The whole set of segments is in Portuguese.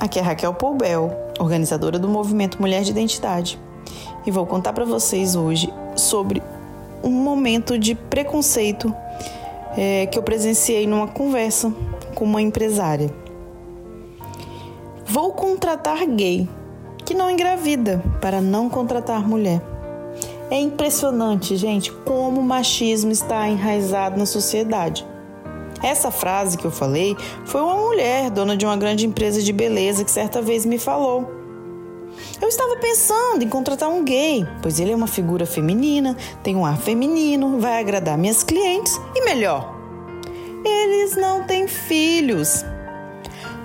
Aqui é Raquel Poubel, organizadora do movimento Mulher de Identidade, e vou contar para vocês hoje sobre um momento de preconceito é, que eu presenciei numa conversa com uma empresária. Vou contratar gay que não engravida para não contratar mulher. É impressionante, gente, como o machismo está enraizado na sociedade. Essa frase que eu falei foi uma mulher, dona de uma grande empresa de beleza, que certa vez me falou. Eu estava pensando em contratar um gay, pois ele é uma figura feminina, tem um ar feminino, vai agradar minhas clientes e melhor, eles não têm filhos.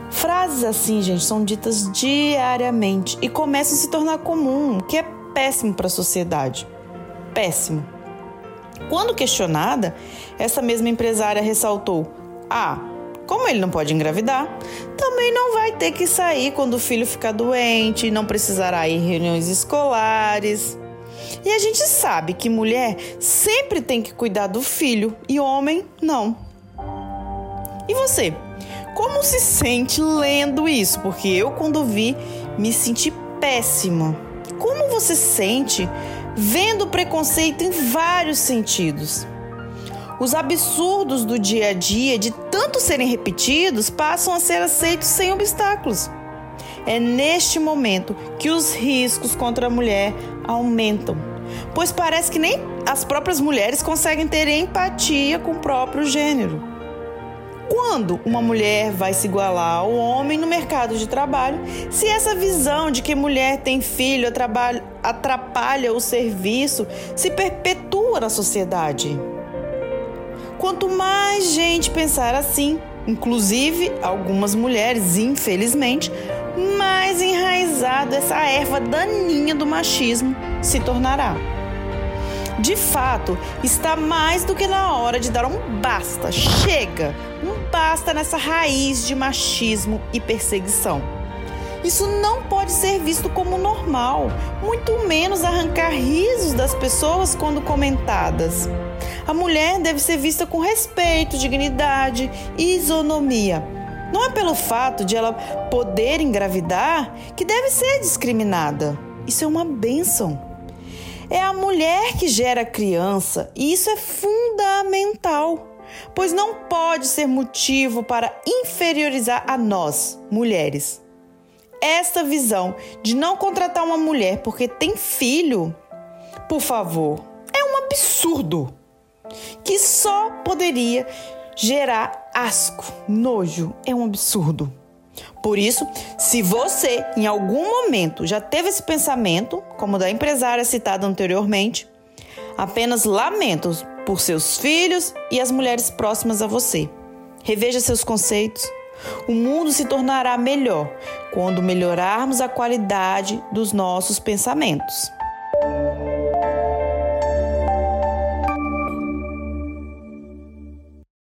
Frases assim, gente, são ditas diariamente e começam a se tornar comum, o que é péssimo para a sociedade. Péssimo. Quando questionada, essa mesma empresária ressaltou: Ah, como ele não pode engravidar, também não vai ter que sair quando o filho ficar doente, não precisará ir em reuniões escolares. E a gente sabe que mulher sempre tem que cuidar do filho e homem não. E você? Como se sente lendo isso? Porque eu, quando vi, me senti péssima. Como você sente vendo preconceito em vários sentidos. Os absurdos do dia a dia, de tanto serem repetidos, passam a ser aceitos sem obstáculos. É neste momento que os riscos contra a mulher aumentam, pois parece que nem as próprias mulheres conseguem ter empatia com o próprio gênero. Quando uma mulher vai se igualar ao homem no mercado de trabalho, se essa visão de que mulher tem filho atrapalha o serviço, se perpetua na sociedade? Quanto mais gente pensar assim, inclusive algumas mulheres, infelizmente, mais enraizado essa erva daninha do machismo se tornará. De fato, está mais do que na hora de dar um basta, chega, um basta nessa raiz de machismo e perseguição. Isso não pode ser visto como normal, muito menos arrancar risos das pessoas quando comentadas. A mulher deve ser vista com respeito, dignidade e isonomia. Não é pelo fato de ela poder engravidar que deve ser discriminada. Isso é uma bênção. É a mulher que gera a criança e isso é fundamental, pois não pode ser motivo para inferiorizar a nós, mulheres. Esta visão de não contratar uma mulher porque tem filho, por favor, é um absurdo que só poderia gerar asco, nojo. É um absurdo. Por isso, se você em algum momento já teve esse pensamento, como da empresária citada anteriormente, apenas lamento por seus filhos e as mulheres próximas a você. Reveja seus conceitos. O mundo se tornará melhor quando melhorarmos a qualidade dos nossos pensamentos.